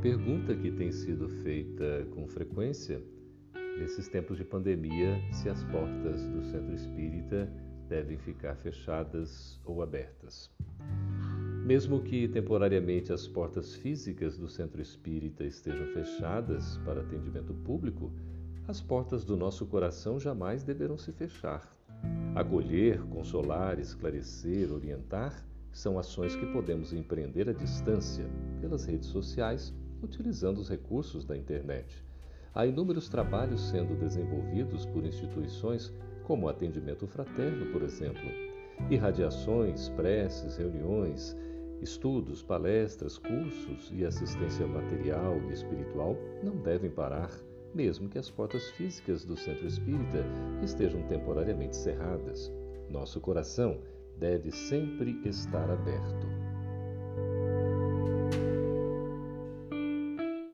pergunta que tem sido feita com frequência nesses tempos de pandemia se as portas do centro espírita devem ficar fechadas ou abertas. Mesmo que temporariamente as portas físicas do centro espírita estejam fechadas para atendimento público, as portas do nosso coração jamais deverão se fechar. Acolher, consolar, esclarecer, orientar são ações que podemos empreender à distância, pelas redes sociais, utilizando os recursos da internet. Há inúmeros trabalhos sendo desenvolvidos por instituições, como o atendimento fraterno, por exemplo. Irradiações, preces, reuniões, Estudos, palestras, cursos e assistência material e espiritual não devem parar, mesmo que as portas físicas do centro espírita estejam temporariamente cerradas. Nosso coração deve sempre estar aberto.